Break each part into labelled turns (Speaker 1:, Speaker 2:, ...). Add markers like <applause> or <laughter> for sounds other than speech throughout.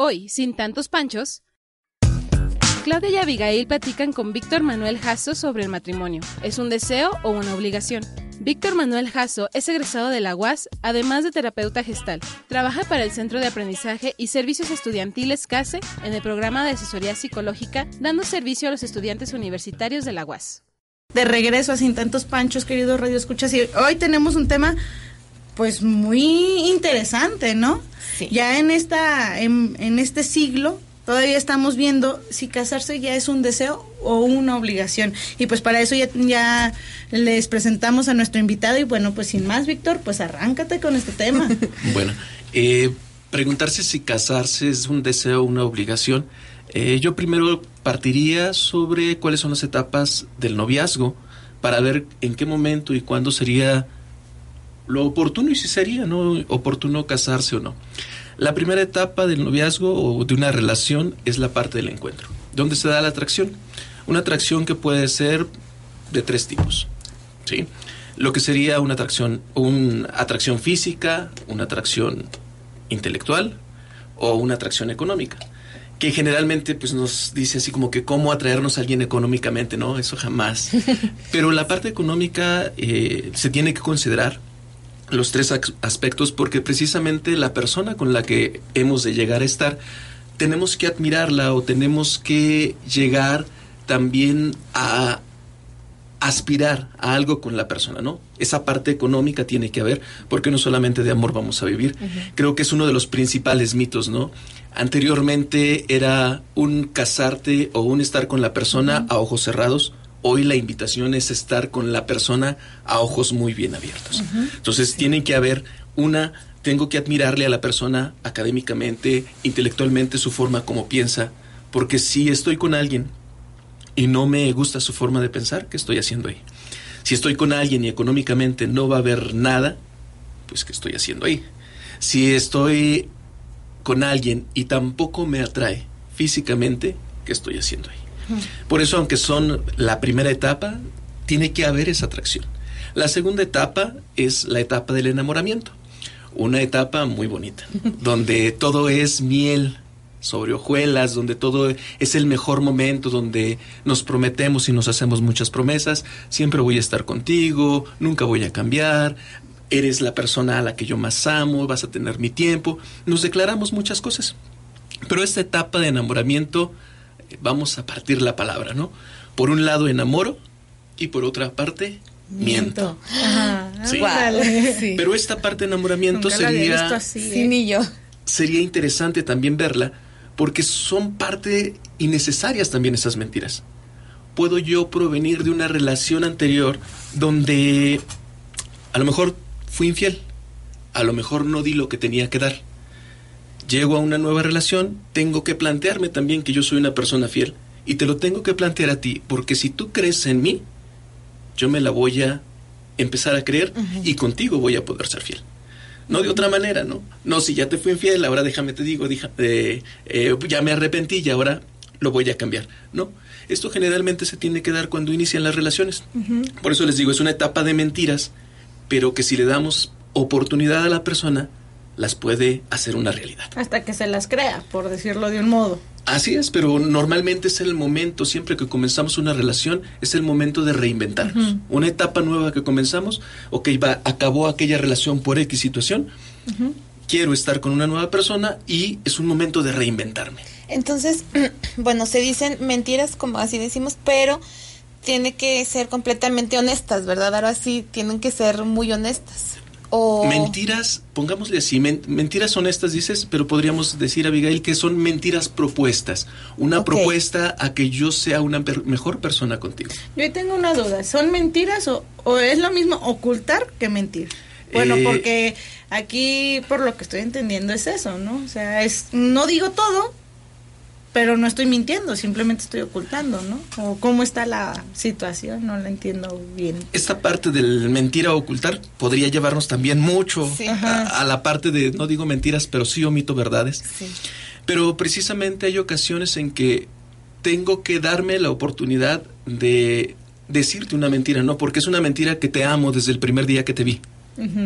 Speaker 1: Hoy, sin tantos panchos, Claudia y Abigail platican con Víctor Manuel Jasso sobre el matrimonio. ¿Es un deseo o una obligación? Víctor Manuel Jasso es egresado de la UAS, además de terapeuta gestal. Trabaja para el Centro de Aprendizaje y Servicios Estudiantiles CASE en el programa de asesoría psicológica, dando servicio a los estudiantes universitarios de la UAS.
Speaker 2: De regreso a Sin Tantos Panchos, queridos Radio Escuchas, y hoy tenemos un tema pues muy interesante, ¿no?
Speaker 3: Sí.
Speaker 2: Ya en esta en, en este siglo todavía estamos viendo si casarse ya es un deseo o una obligación. Y pues para eso ya, ya les presentamos a nuestro invitado y bueno, pues sin más, Víctor, pues arráncate con este tema. <laughs>
Speaker 4: Bueno, eh, preguntarse si casarse es un deseo o una obligación. Eh, yo primero partiría sobre cuáles son las etapas del noviazgo para ver en qué momento y cuándo sería lo oportuno y si sería no oportuno casarse o no. La primera etapa del noviazgo o de una relación es la parte del encuentro, donde se da la atracción. Una atracción que puede ser de tres tipos. ¿sí? Lo que sería una atracción, una atracción física, una atracción intelectual o una atracción económica. Que generalmente pues, nos dice así como que cómo atraernos a alguien económicamente, ¿no? Eso jamás. <laughs> Pero la parte económica eh, se tiene que considerar los tres aspectos porque precisamente la persona con la que hemos de llegar a estar tenemos que admirarla o tenemos que llegar también a aspirar a algo con la persona, ¿no? Esa parte económica tiene que haber, porque no solamente de amor vamos a vivir. Uh -huh. Creo que es uno de los principales mitos, ¿no? Anteriormente era un casarte o un estar con la persona uh -huh. a ojos cerrados. Hoy la invitación es estar con la persona a ojos muy bien abiertos. Uh -huh. Entonces sí. tiene que haber una, tengo que admirarle a la persona académicamente, intelectualmente, su forma como piensa, porque si estoy con alguien y no me gusta su forma de pensar, ¿qué estoy haciendo ahí? Si estoy con alguien y económicamente no va a haber nada, pues ¿qué estoy haciendo ahí? Si estoy con alguien y tampoco me atrae físicamente, ¿qué estoy haciendo ahí? Por eso, aunque son la primera etapa, tiene que haber esa atracción. La segunda etapa es la etapa del enamoramiento. Una etapa muy bonita, <laughs> donde todo es miel, sobre hojuelas, donde todo es el mejor momento, donde nos prometemos y nos hacemos muchas promesas, siempre voy a estar contigo, nunca voy a cambiar, eres la persona a la que yo más amo, vas a tener mi tiempo, nos declaramos muchas cosas. Pero esta etapa de enamoramiento, vamos a partir la palabra, ¿no? Por un lado enamoro y por otra parte miento.
Speaker 2: Ajá.
Speaker 4: ¿Sí?
Speaker 2: Vale.
Speaker 3: Sí.
Speaker 4: Pero esta parte de enamoramiento
Speaker 2: Nunca
Speaker 4: sería
Speaker 2: visto así,
Speaker 3: Sí,
Speaker 2: ¿eh?
Speaker 3: ni yo.
Speaker 4: sería interesante también verla porque son parte innecesarias también esas mentiras. Puedo yo provenir de una relación anterior donde a lo mejor fui infiel, a lo mejor no di lo que tenía que dar. Llego a una nueva relación, tengo que plantearme también que yo soy una persona fiel y te lo tengo que plantear a ti porque si tú crees en mí, yo me la voy a empezar a creer y contigo voy a poder ser fiel. No de otra manera, ¿no? No, si ya te fui infiel, ahora déjame te digo, dija- eh, eh, ya me arrepentí y ahora lo voy a cambiar. No, esto generalmente se tiene que dar cuando inician las relaciones. Por eso les digo, es una etapa de mentiras, pero que si le damos oportunidad a la persona, las puede hacer una realidad.
Speaker 2: Hasta que se las crea, por decirlo de un modo.
Speaker 4: Así es, pero normalmente es el momento, siempre que comenzamos una relación, es el momento de reinventarnos. Una etapa nueva que comenzamos, ok, va, acabó aquella relación por X situación, quiero estar con una nueva persona y es un momento de reinventarme.
Speaker 3: Entonces, <clears throat> bueno, se dicen mentiras, como así decimos, pero tiene que ser completamente honestas, ¿verdad? Ahora sí, tienen que ser muy honestas. O
Speaker 4: Mentiras, pongámosle así, men- mentiras honestas dices, pero podríamos decir, Abigail, que son mentiras propuestas. Una propuesta a que yo sea una per- mejor persona contigo.
Speaker 2: Yo tengo una duda, ¿son mentiras o, o es lo mismo ocultar que mentir? Bueno,
Speaker 4: Eh,
Speaker 2: porque aquí por lo que estoy entendiendo es eso, ¿no? O sea, es no digo todo, pero no estoy mintiendo, simplemente estoy ocultando, ¿no? O cómo está la situación, no la entiendo bien.
Speaker 4: Esta parte del mentira o ocultar podría llevarnos también mucho
Speaker 3: Sí.
Speaker 4: a, a la parte de, no digo mentiras, pero sí omito verdades.
Speaker 3: Sí.
Speaker 4: Pero precisamente hay ocasiones en que tengo que darme la oportunidad de decirte una mentira, ¿no? Porque es una mentira que te amo desde el primer día que te vi.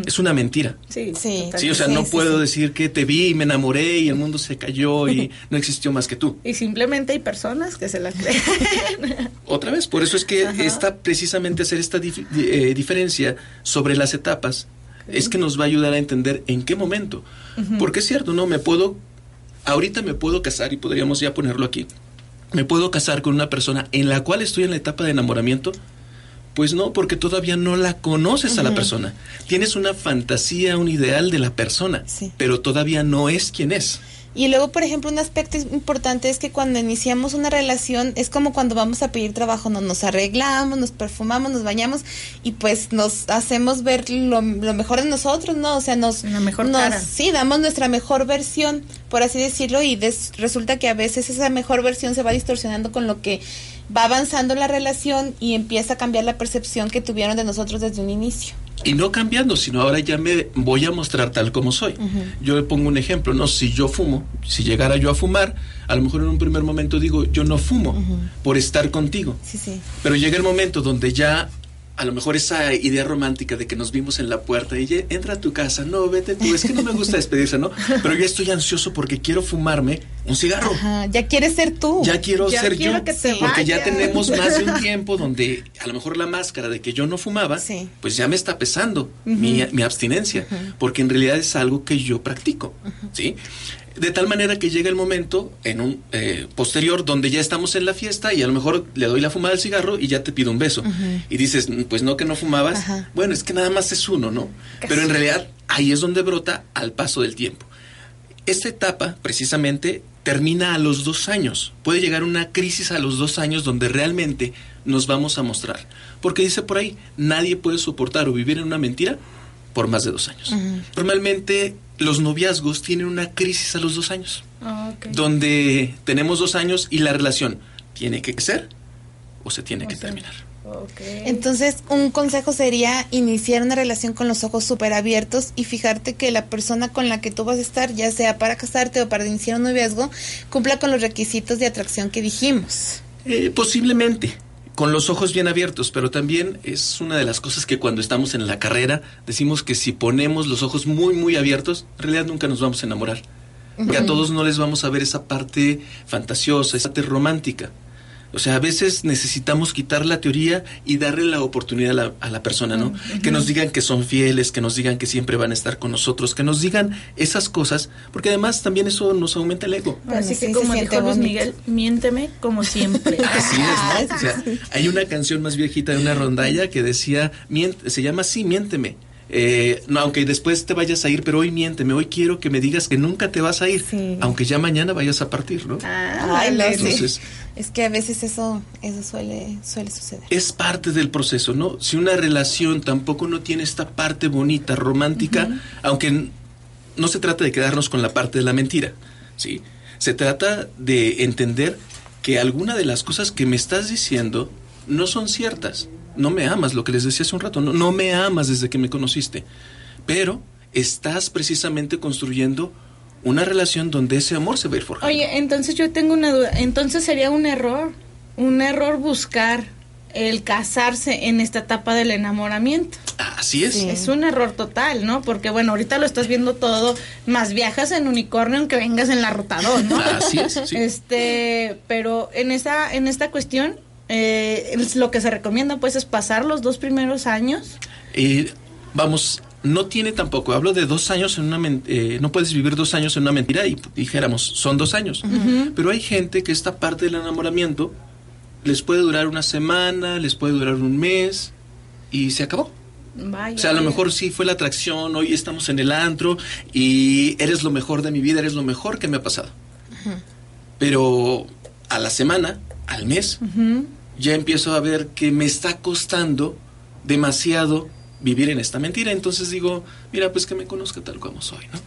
Speaker 4: Es una mentira.
Speaker 2: Sí,
Speaker 3: Sí.
Speaker 4: Sí, o sea,
Speaker 3: Sí,
Speaker 4: no
Speaker 3: sí,
Speaker 4: puedo
Speaker 3: sí.
Speaker 4: decir que te vi y me enamoré y el mundo se cayó y <laughs> no existió más que tú.
Speaker 2: Y simplemente hay personas que se la creen. <laughs>
Speaker 4: Otra vez, por eso es que
Speaker 2: Ajá.
Speaker 4: está precisamente hacer esta dif- eh, diferencia sobre las etapas es que nos va a ayudar a entender en qué momento. Porque es cierto, ¿no? Me puedo, ahorita me puedo casar y podríamos ya ponerlo aquí. Me puedo casar con una persona en la cual estoy en la etapa de enamoramiento. Pues no, porque todavía no la conoces a la persona. Tienes una fantasía, un ideal de la persona,
Speaker 3: Sí.
Speaker 4: pero todavía no es quien es.
Speaker 3: Y luego, por ejemplo, un aspecto importante es que cuando iniciamos una relación es como cuando vamos a pedir trabajo, no nos arreglamos, nos perfumamos, nos bañamos y pues nos hacemos ver lo, lo mejor de nosotros, ¿no? O sea, nos,
Speaker 2: La mejor
Speaker 3: nos-
Speaker 2: cara.
Speaker 3: sí, damos nuestra mejor versión, por así decirlo, y des- resulta que a veces esa mejor versión se va distorsionando con lo que va avanzando la relación y empieza a cambiar la percepción que tuvieron de nosotros desde un inicio.
Speaker 4: Y no cambiando, sino ahora ya me voy a mostrar tal como soy. Yo le pongo un ejemplo, ¿no? Si yo fumo, si llegara yo a fumar, a lo mejor en un primer momento digo, yo no fumo por estar contigo.
Speaker 3: Sí, sí.
Speaker 4: Pero llega el momento donde ya, a lo mejor esa idea romántica de que nos vimos en la puerta y entra a tu casa, no, vete tú, es que no me gusta despedirse, ¿no? <laughs> Pero ya estoy ansioso porque quiero fumarme un cigarro.
Speaker 3: Ajá, ya quieres ser tú.
Speaker 4: Ya quiero
Speaker 2: Ya
Speaker 4: ser
Speaker 2: quiero
Speaker 4: yo,
Speaker 2: que
Speaker 4: porque ya tenemos más de un <laughs> tiempo donde a lo mejor la máscara de que yo no fumaba,
Speaker 3: Sí.
Speaker 4: pues ya me está pesando mi, mi abstinencia, porque en realidad es algo que yo practico, ¿sí? De tal manera que llega el momento en un eh, posterior donde ya estamos en la fiesta y a lo mejor le doy la fumada al cigarro y ya te pido un beso. Y dices, "Mm, pues no que no fumabas.
Speaker 3: Ajá.
Speaker 4: Bueno, es que nada más es uno, ¿no? Pero en realidad ahí es donde brota al paso del tiempo. Esta etapa, precisamente, termina a los dos años. Puede llegar una crisis a los dos años donde realmente nos vamos a mostrar. Porque dice por ahí, nadie puede soportar o vivir en una mentira por más de dos años. Normalmente los noviazgos tienen una crisis a los dos años,
Speaker 2: Ah, ok.
Speaker 4: donde tenemos dos años y la relación tiene que crecer o se tiene
Speaker 2: O
Speaker 4: que
Speaker 2: sea,
Speaker 4: terminar.
Speaker 2: Ok.
Speaker 3: Entonces, un consejo sería iniciar una relación con los ojos súper abiertos y fijarte que la persona con la que tú vas a estar, ya sea para casarte o para iniciar un noviazgo, cumpla con los requisitos de atracción que dijimos.
Speaker 4: Eh, posiblemente, con los ojos bien abiertos, pero también es una de las cosas que cuando estamos en la carrera decimos que si ponemos los ojos muy, muy abiertos, en realidad nunca nos vamos a enamorar. Que a todos no les vamos a ver esa parte fantasiosa, esa parte romántica. O sea, a veces necesitamos quitar la teoría y darle la oportunidad a la, a la persona, ¿no? Que nos digan que son fieles, que nos digan que siempre van a estar con nosotros, que nos digan esas cosas, porque además también eso nos aumenta el ego.
Speaker 2: Así que
Speaker 3: sí,
Speaker 2: como dijo Luis. Miguel, miénteme como siempre. <laughs>
Speaker 4: Así es, ¿no? O sea, <laughs> hay una canción más viejita de una rondalla que decía, "Mient- se llama así, miénteme. Eh, no, aunque después te vayas a ir, pero hoy miénteme, hoy quiero que me digas que nunca te vas a ir,
Speaker 3: Sí.
Speaker 4: aunque ya mañana vayas a partir, ¿no?
Speaker 2: Ah,
Speaker 3: Ay, sí. Es que a veces eso, eso suele, suele suceder.
Speaker 4: es parte del proceso, ¿no? Si una relación tampoco no tiene esta parte bonita, romántica, aunque no se trata de quedarnos con la parte de la mentira, ¿sí? Se trata de entender que alguna de las cosas que me estás diciendo no son ciertas. No me amas, lo que les decía hace un rato, no, no me amas desde que me conociste, pero estás precisamente construyendo una relación donde ese amor se va a ir forjando.
Speaker 2: Oye, entonces yo tengo una duda. Entonces sería un error, un error buscar el casarse en esta etapa del enamoramiento.
Speaker 4: Así es.
Speaker 3: Sí.
Speaker 2: Es un error total, ¿no? Porque bueno, ahorita lo estás viendo todo, más viajas en unicornio aunque vengas en la rotador, ¿no?
Speaker 4: Así es, sí.
Speaker 2: Este, pero en esta, en esta cuestión, eh, lo que se recomienda pues es pasar los dos primeros años.
Speaker 4: Eh, vamos, no tiene tampoco, hablo de dos años en una eh, no puedes vivir dos años en una mentira y dijéramos, son dos años. Pero hay gente que esta parte del enamoramiento les puede durar una semana, les puede durar un mes y se acabó.
Speaker 2: Vaya.
Speaker 4: O sea, a lo mejor sí fue la atracción, hoy estamos en el antro y eres lo mejor de mi vida, eres lo mejor que me ha pasado. Pero a la semana, al mes,
Speaker 2: Ujú.
Speaker 4: Ya empiezo a ver que me está costando demasiado vivir en esta mentira. Entonces digo, mira, pues que me conozca tal como soy, ¿no?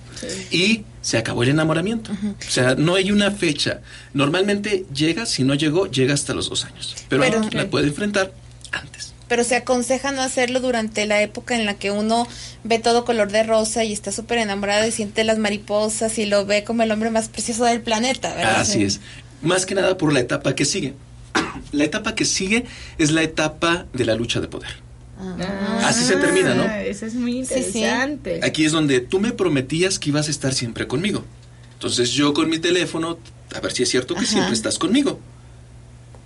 Speaker 4: Y se acabó el enamoramiento. O sea, no hay una fecha. Normalmente llega, si no llegó, llega hasta los dos años. Pero,
Speaker 3: Pero-
Speaker 4: la puede enfrentar antes.
Speaker 3: Pero se aconseja no hacerlo durante la época en la que uno ve todo color de rosa y está súper enamorado y siente las mariposas y lo ve como el hombre más precioso del planeta, ¿verdad?
Speaker 4: Así es. Más que nada por la etapa que sigue. La etapa que sigue es la etapa de la lucha de poder. Así se termina, ¿no?
Speaker 2: Ah, Eso es muy
Speaker 3: Sí, sí.
Speaker 2: interesante.
Speaker 4: Aquí es donde tú me prometías que ibas a estar siempre conmigo. Entonces yo con mi teléfono, a ver si es cierto que
Speaker 3: Ajá.
Speaker 4: siempre estás conmigo.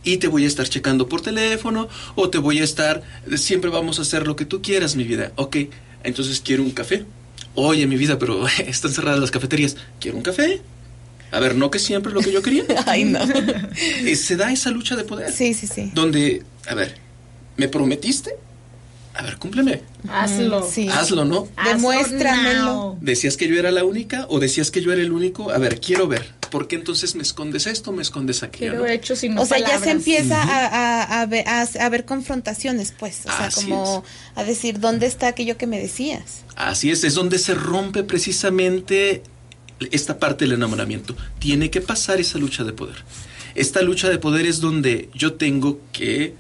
Speaker 4: Y te voy a estar checando por teléfono o te voy a estar, siempre vamos a hacer lo que tú quieras, mi vida. Ok, entonces quiero un café. Oye, mi vida, pero <laughs> están cerradas las cafeterías. Quiero un café. A ver, no que siempre es lo que yo quería. <laughs>
Speaker 3: Ay, no.
Speaker 4: Eh, Se da esa lucha de poder.
Speaker 3: Sí, sí, sí.
Speaker 4: Donde, a ver, ¿me prometiste? A ver, cúmpleme.
Speaker 2: Hazlo.
Speaker 3: Sí.
Speaker 4: Hazlo, ¿no?
Speaker 2: Hazlo
Speaker 3: Demuéstramelo.
Speaker 4: ¿Decías que yo era la única o decías que yo era el único? A ver, quiero ver. ¿Por qué entonces me escondes esto o me escondes aquello?
Speaker 2: Quiero
Speaker 4: no?
Speaker 2: hechos y no
Speaker 3: O sea, ya se
Speaker 2: palabras.
Speaker 3: empieza a, a, a ver, a, a ver confrontaciones, pues. O sea,
Speaker 4: Así
Speaker 3: como a decir, ¿dónde está aquello que me decías?
Speaker 4: Así es, es donde se rompe precisamente esta parte del enamoramiento. Tiene que pasar esa lucha de poder. Esta lucha de poder es donde yo tengo que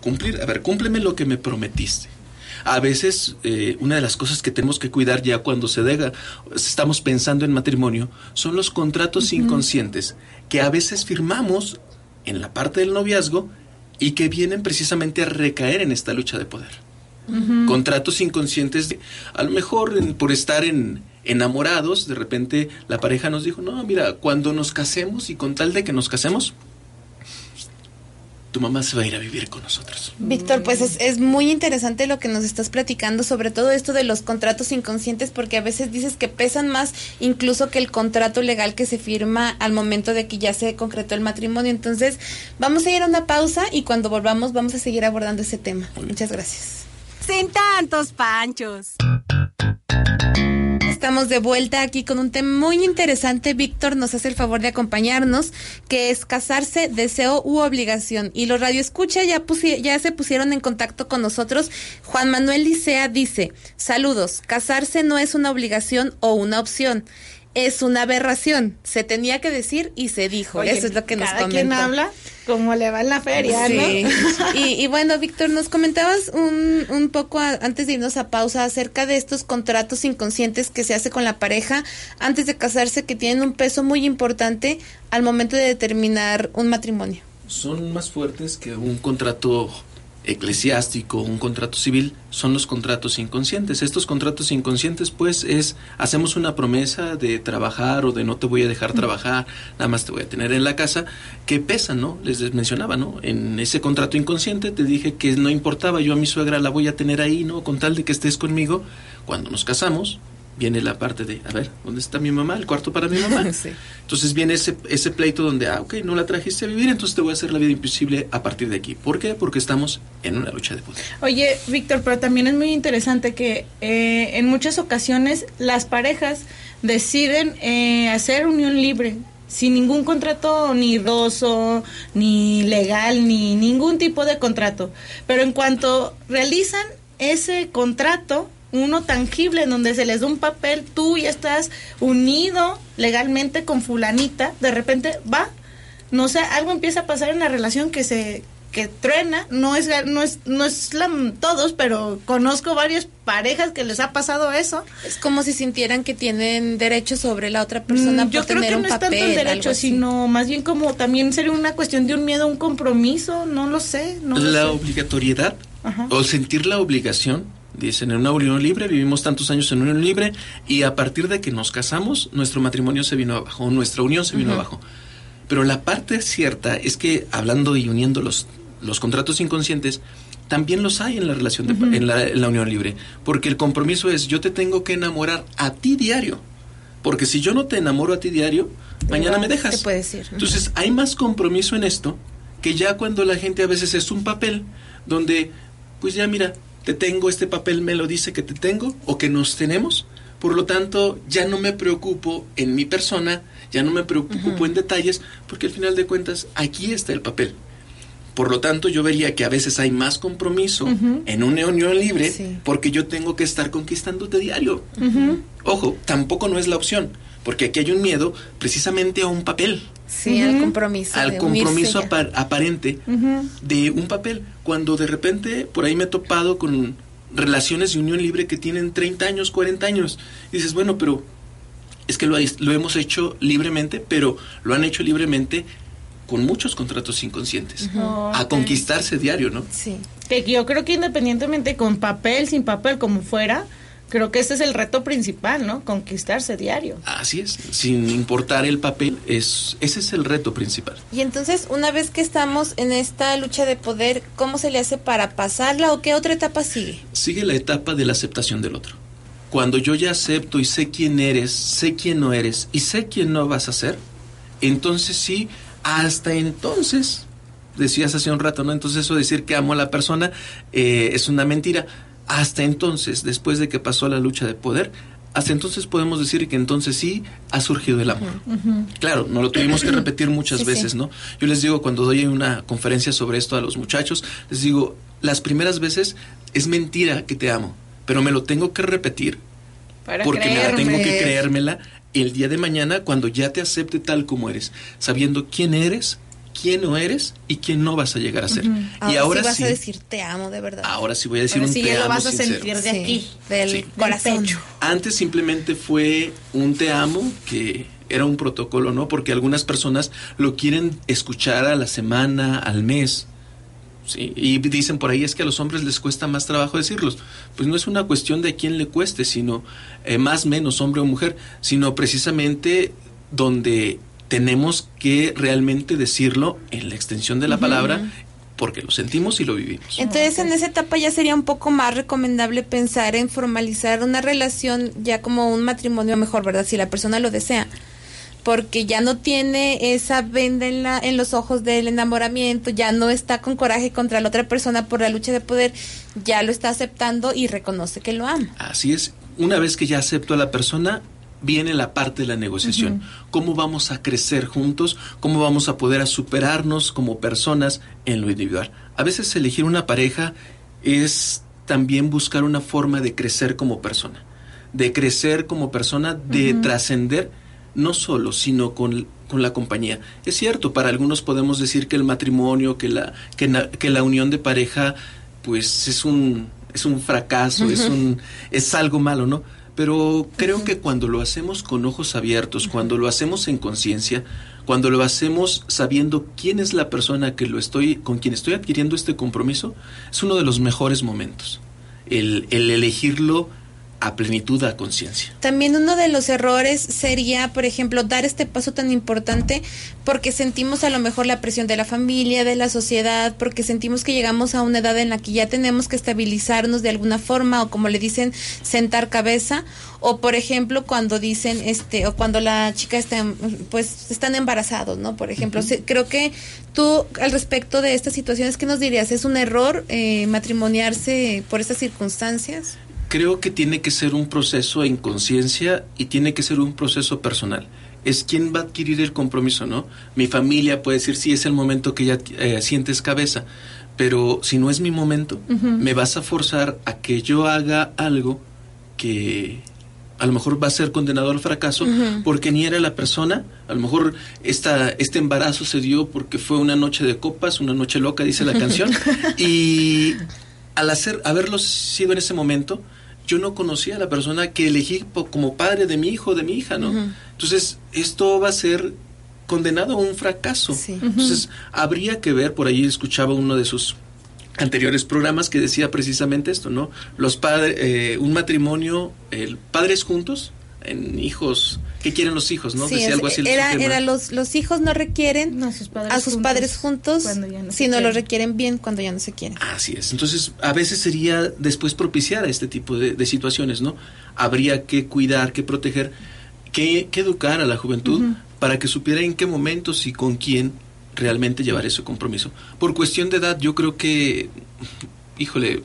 Speaker 4: cumplir. A ver, cúmpleme lo que me prometiste. A veces eh, una de las cosas que tenemos que cuidar ya cuando se deja, estamos pensando en matrimonio, son los contratos inconscientes que a veces firmamos en la parte del noviazgo y que vienen precisamente a recaer en esta lucha de poder. Contratos inconscientes, de- a lo mejor en- por estar en, enamorados, de repente la pareja nos dijo, no, mira, cuando nos casemos y con tal de que nos casemos, tu mamá se va a ir a vivir con nosotros.
Speaker 3: Víctor, pues es, es muy interesante lo que nos estás platicando, sobre todo esto de los contratos inconscientes, porque a veces dices que pesan más incluso que el contrato legal que se firma al momento de que ya se concretó el matrimonio. Entonces, vamos a ir a una pausa y cuando volvamos vamos a seguir abordando ese tema. Muchas gracias.
Speaker 1: Sin tantos panchos.
Speaker 3: Estamos de vuelta aquí con un tema muy interesante. Víctor nos hace el favor de acompañarnos, que es casarse, deseo u obligación. Y los radioescucha ya, ya se pusieron en contacto con nosotros. Juan Manuel Licea dice, saludos, casarse no es una obligación o una opción. Es una aberración. Se tenía que decir y se dijo.
Speaker 2: Oye,
Speaker 3: Eso es lo que nos
Speaker 2: cada
Speaker 3: comentó.
Speaker 2: quien habla como le va en la feria,
Speaker 3: Sí.
Speaker 2: ¿no? <laughs>
Speaker 3: Y, y bueno, Víctor, nos comentabas un, un poco a- antes de irnos a pausa acerca de estos contratos inconscientes que se hace con la pareja antes de casarse que tienen un peso muy importante al momento de determinar un matrimonio.
Speaker 4: Son más fuertes que un contrato eclesiástico, un contrato civil, son los contratos inconscientes. Estos contratos inconscientes, pues, es hacemos una promesa de trabajar o de no te voy a dejar trabajar, nada más te voy a tener en la casa, que pesan, ¿no? Les mencionaba, ¿no? En ese contrato inconsciente te dije que no importaba, yo a mi suegra la voy a tener ahí, ¿no? Con tal de que estés conmigo. Cuando nos casamos, viene la parte de, a ver, ¿dónde está mi mamá? El cuarto para mi mamá. <laughs>
Speaker 3: Sí.
Speaker 4: Entonces viene ese, ese pleito donde, ah, ok, no la trajiste a vivir, entonces te voy a hacer la vida imposible a partir de aquí. ¿Por qué? Porque estamos en una lucha de poder.
Speaker 2: Oye, Víctor, pero también es muy interesante que eh, en muchas ocasiones las parejas deciden eh, hacer unión libre sin ningún contrato ni roso, ni legal, ni ningún tipo de contrato. Pero en cuanto realizan ese contrato, uno tangible en donde se les da un papel, tú ya estás unido legalmente con fulanita, de repente va, no sé, algo empieza a pasar en la relación que se que truena, no es no es no es la, todos, pero conozco varias parejas que les ha pasado eso.
Speaker 3: Es como si sintieran que tienen derecho sobre la otra persona
Speaker 2: Mm, Yo
Speaker 3: por
Speaker 2: creo
Speaker 3: tener
Speaker 2: que
Speaker 3: un
Speaker 2: no es tanto
Speaker 3: papel,
Speaker 2: el derecho, sino más bien como también sería una cuestión de un miedo, un compromiso, no lo sé, no lo
Speaker 4: la
Speaker 2: sé.
Speaker 4: obligatoriedad
Speaker 2: Ajá.
Speaker 4: o sentir la obligación, dicen, en una unión libre, vivimos tantos años en unión libre y a partir de que nos casamos, nuestro matrimonio se vino abajo, nuestra unión se vino abajo. Pero la parte cierta es que hablando y uniendo los, los contratos inconscientes, también los hay en la relación de, en, la, en la unión libre, porque el compromiso es yo te tengo que enamorar a ti diario, porque si yo no te enamoro a ti diario, mañana me dejas.
Speaker 3: Te puedes ir.
Speaker 4: Entonces hay más compromiso en esto que ya cuando la gente a veces es un papel donde, pues ya mira, te tengo, este papel me lo dice que te tengo o que nos tenemos, por lo tanto ya no me preocupo en mi persona, ya no me preocupo en detalles, porque al final de cuentas aquí está el papel. Por lo tanto, yo vería que a veces hay más compromiso en una unión libre
Speaker 3: Sí.
Speaker 4: porque yo tengo que estar conquistándote diario. Ojo, tampoco no es la opción, porque aquí hay un miedo precisamente a un papel,
Speaker 3: Sí, al compromiso.
Speaker 4: al compromiso aparente de un papel. Cuando de repente por ahí me he topado con relaciones de unión libre que tienen 30 años, 40 años. Y dices, bueno, pero es que lo, lo hemos hecho libremente, pero lo han hecho libremente con muchos contratos inconscientes. A conquistarse diario, ¿no?
Speaker 3: Sí.
Speaker 2: Que yo creo que independientemente con papel, sin papel, como fuera, creo que este es el reto principal, ¿no? Conquistarse diario.
Speaker 4: Así es, sin importar el papel, es, ese es el reto principal.
Speaker 3: Y entonces, una vez que estamos en esta lucha de poder, ¿cómo se le hace para pasarla o qué otra etapa sigue?
Speaker 4: Sigue la etapa de la aceptación del otro. Cuando yo ya acepto y sé quién eres, sé quién no eres y sé quién no vas a ser, entonces sí, hasta entonces, decías hace un rato, ¿no? Entonces eso de decir que amo a la persona eh, es una mentira. Hasta entonces, después de que pasó la lucha de poder, hasta entonces podemos decir que entonces sí ha surgido el amor. Claro, no lo tuvimos que repetir <coughs> muchas
Speaker 3: Sí,
Speaker 4: veces,
Speaker 3: sí.
Speaker 4: ¿no? Yo les digo cuando doy una conferencia sobre esto a los muchachos, les digo, las primeras veces es mentira que te amo, pero me lo tengo que repetir
Speaker 2: Para
Speaker 4: porque me la tengo que creérmela el día de mañana cuando ya te acepte tal como eres, sabiendo quién eres, quién no eres y quién no vas a llegar a ser. Y ahora
Speaker 3: sí vas
Speaker 4: sí,
Speaker 3: a decir te amo de verdad.
Speaker 4: ahora sí voy a decir
Speaker 2: Ahora
Speaker 4: un
Speaker 2: sí
Speaker 4: te
Speaker 2: ya lo
Speaker 4: amo
Speaker 2: vas a
Speaker 4: sincero.
Speaker 2: sentir de
Speaker 3: Sí,
Speaker 2: aquí.
Speaker 3: del
Speaker 4: Sí.
Speaker 3: corazón.
Speaker 4: Antes simplemente fue un te amo que era un protocolo, ¿no? Porque algunas personas lo quieren escuchar a la semana, al mes. Sí, y dicen por ahí es que a los hombres les cuesta más trabajo decirlos. Pues no es una cuestión de a quién le cueste, sino eh, más menos hombre o mujer, sino precisamente donde tenemos que realmente decirlo en la extensión de la palabra porque lo sentimos y lo vivimos.
Speaker 3: Entonces, en esa etapa ya sería un poco más recomendable pensar en formalizar una relación ya como un matrimonio mejor, ¿verdad? Si la persona lo desea. Porque ya no tiene esa venda en, la, en los ojos del enamoramiento, ya no está con coraje contra la otra persona por la lucha de poder, ya lo está aceptando y reconoce que lo ama.
Speaker 4: Así es. Una vez que ya acepto a la persona, viene la parte de la negociación. ¿Cómo vamos a crecer juntos? ¿Cómo vamos a poder a superarnos como personas en lo individual? A veces elegir una pareja es también buscar una forma de crecer como persona. De crecer como persona, de trascender no solo, sino con, con la compañía. Es cierto, para algunos podemos decir que el matrimonio, que la, que, na- que la unión de pareja, pues es un, es un fracaso, es, un, es algo malo, ¿no? Pero creo que cuando lo hacemos con ojos abiertos, cuando lo hacemos en conciencia, cuando lo hacemos sabiendo quién es la persona que lo estoy, con quien estoy adquiriendo este compromiso, es uno de los mejores momentos. El, el elegirlo a plenitud, a conciencia.
Speaker 3: También uno de los errores sería, por ejemplo, dar este paso tan importante porque sentimos a lo mejor la presión de la familia, de la sociedad, porque sentimos que llegamos a una edad en la que ya tenemos que estabilizarnos de alguna forma o como le dicen, sentar cabeza o por ejemplo cuando dicen este o cuando la chica está pues están embarazados, ¿no? Por ejemplo, creo que tú al respecto de estas situaciones qué nos dirías, ¿es un error eh, matrimoniarse por estas circunstancias?
Speaker 4: Creo que tiene que ser un proceso en conciencia y tiene que ser un proceso personal. Es quien va a adquirir el compromiso, ¿no? Mi familia puede decir, sí, es el momento que ya eh, sientes cabeza, pero si no es mi momento, me vas a forzar a que yo haga algo que a lo mejor va a ser condenado al fracaso porque ni era la persona, a lo mejor esta, este embarazo se dio porque fue una noche de copas, una noche loca, dice la <laughs> canción, y <laughs> al hacer, haberlo sido en ese momento, yo no conocía a la persona que elegí como padre de mi hijo, de mi hija, ¿no? Entonces, esto va a ser condenado a un fracaso.
Speaker 3: Sí.
Speaker 4: Entonces, habría que ver, por ahí escuchaba uno de sus anteriores programas que decía precisamente esto, ¿no? Los padres, eh, un matrimonio, el padres juntos, en hijos, ¿qué quieren los hijos, no?
Speaker 3: Sí,
Speaker 4: decía
Speaker 3: es-
Speaker 4: algo así. el
Speaker 3: era, era los, los hijos no requieren
Speaker 2: No, sus padres
Speaker 3: a sus
Speaker 2: juntos,
Speaker 3: padres juntos,
Speaker 2: cuando ya no
Speaker 3: sino lo
Speaker 2: quieren.
Speaker 3: requieren bien cuando ya no se quieren.
Speaker 4: Así es. Entonces, a veces sería después propiciar a este tipo de, de situaciones, ¿no? Habría que cuidar, que proteger, que, que educar a la juventud para que supiera en qué momentos y con quién realmente llevar ese compromiso. Por cuestión de edad, yo creo que, híjole,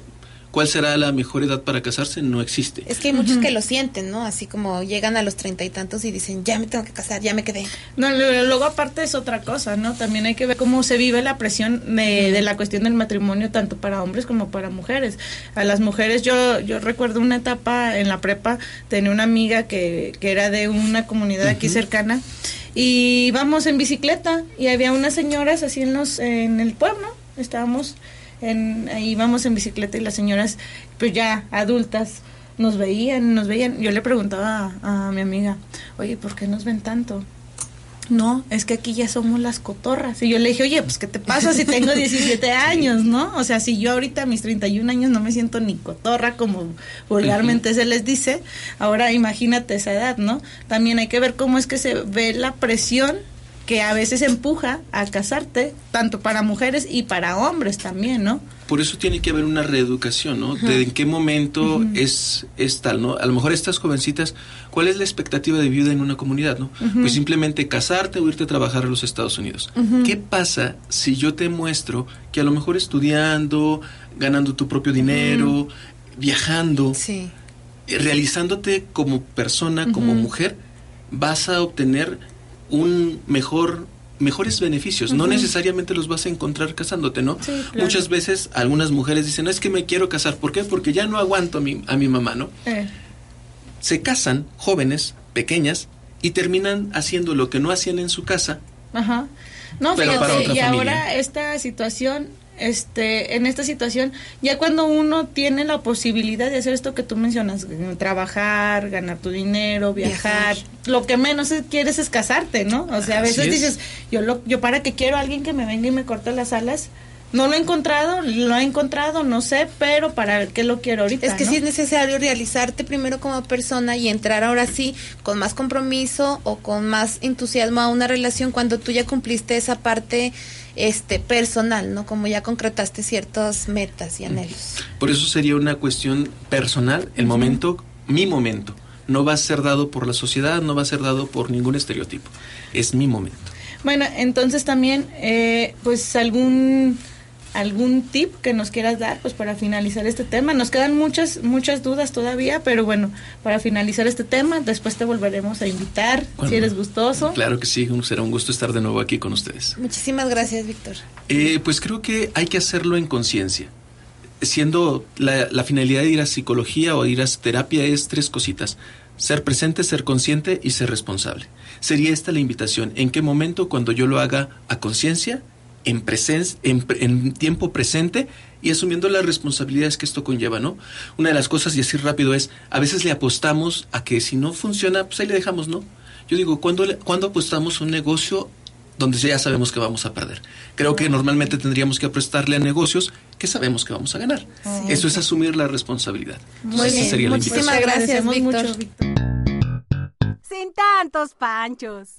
Speaker 4: ¿Cuál será la mejor edad para casarse? No existe.
Speaker 3: Es que hay muchos que lo sienten, ¿no? Así como llegan a los treinta y tantos y dicen, ya me tengo que casar, ya me quedé.
Speaker 2: No, luego aparte es otra cosa, ¿no? También hay que ver cómo se vive la presión de, de, la cuestión del matrimonio tanto para hombres como para mujeres. A las mujeres, yo, yo recuerdo una etapa en la prepa, tenía una amiga que, que era de una comunidad aquí cercana y íbamos en bicicleta y había unas señoras así en, los, en el pueblo, estábamos en, íbamos en bicicleta y las señoras, pues ya adultas, nos veían, nos veían. Yo le preguntaba a, mi amiga, oye, ¿por qué nos ven tanto? No, es que aquí ya somos las cotorras. Y yo le dije, oye, pues ¿qué te pasa si tengo <laughs> 17 años, no? O sea, si yo ahorita a mis 31 años no me siento ni cotorra como vulgarmente se les dice, ahora imagínate esa edad, ¿no? También hay que ver cómo es que se ve la presión que a veces empuja a casarte, tanto para mujeres y para hombres también, ¿no?
Speaker 4: Por eso tiene que haber una reeducación, ¿no? De en qué momento es, es tal, ¿no? A lo mejor estas jovencitas, ¿cuál es la expectativa de vida en una comunidad, ¿no? Pues simplemente casarte o irte a trabajar a los Estados Unidos. ¿Qué pasa si yo te muestro que a lo mejor estudiando, ganando tu propio dinero, viajando, realizándote como persona, como mujer, vas a obtener un mejor mejores beneficios, no necesariamente los vas a encontrar casándote, ¿no? Muchas veces algunas mujeres dicen, es que me quiero casar, ¿por qué? Porque ya no aguanto a mi, a mi mamá, ¿no? Eh. Se casan jóvenes, pequeñas, y terminan haciendo lo que no hacían en su casa.
Speaker 2: Ajá. No, pero y ahora esta situación este, en esta situación, ya cuando uno tiene la posibilidad de hacer esto que tú mencionas, trabajar, ganar tu dinero, viajar, lo que menos quieres es casarte, ¿no? O sea, a veces dices, yo lo, yo para qué quiero a alguien que me venga y me corte las alas, no lo he encontrado, lo he encontrado, no sé, pero para qué lo quiero ahorita.
Speaker 3: Es que sí es necesario realizarte primero como persona y entrar ahora sí con más compromiso o con más entusiasmo a una relación cuando tú ya cumpliste esa parte este personal, ¿no? Como ya concretaste ciertas metas y anhelos.
Speaker 4: Por eso sería una cuestión personal, el momento, mi momento. No va a ser dado por la sociedad, no va a ser dado por ningún estereotipo. Es mi momento.
Speaker 2: Bueno, entonces también, eh, pues algún algún tip que nos quieras dar pues para finalizar este tema. Nos quedan muchas muchas dudas todavía, pero bueno, para finalizar este tema, después te volveremos a invitar si eres gustoso.
Speaker 4: Claro que sí, será un gusto estar de nuevo aquí con ustedes.
Speaker 3: Muchísimas gracias, Víctor.
Speaker 4: Eh, pues creo que hay que hacerlo en conciencia. Siendo la, la finalidad de ir a psicología o ir a terapia es tres cositas. Ser presente, ser consciente y ser responsable. Sería esta la invitación. ¿En qué momento cuando yo lo haga a conciencia en, presencia, en, tiempo presente y asumiendo las responsabilidades que esto conlleva, ¿no? Una de las cosas, y así rápido, es, a veces le apostamos a que si no funciona, pues ahí le dejamos, ¿no? Yo digo, ¿cuándo, cuando apostamos un negocio donde ya sabemos que vamos a perder? Creo que normalmente tendríamos que apostarle a negocios que sabemos que vamos a ganar. Eso es asumir la responsabilidad.
Speaker 3: Muy bien. Muchísimas gracias, Víctor.
Speaker 1: Sin tantos panchos.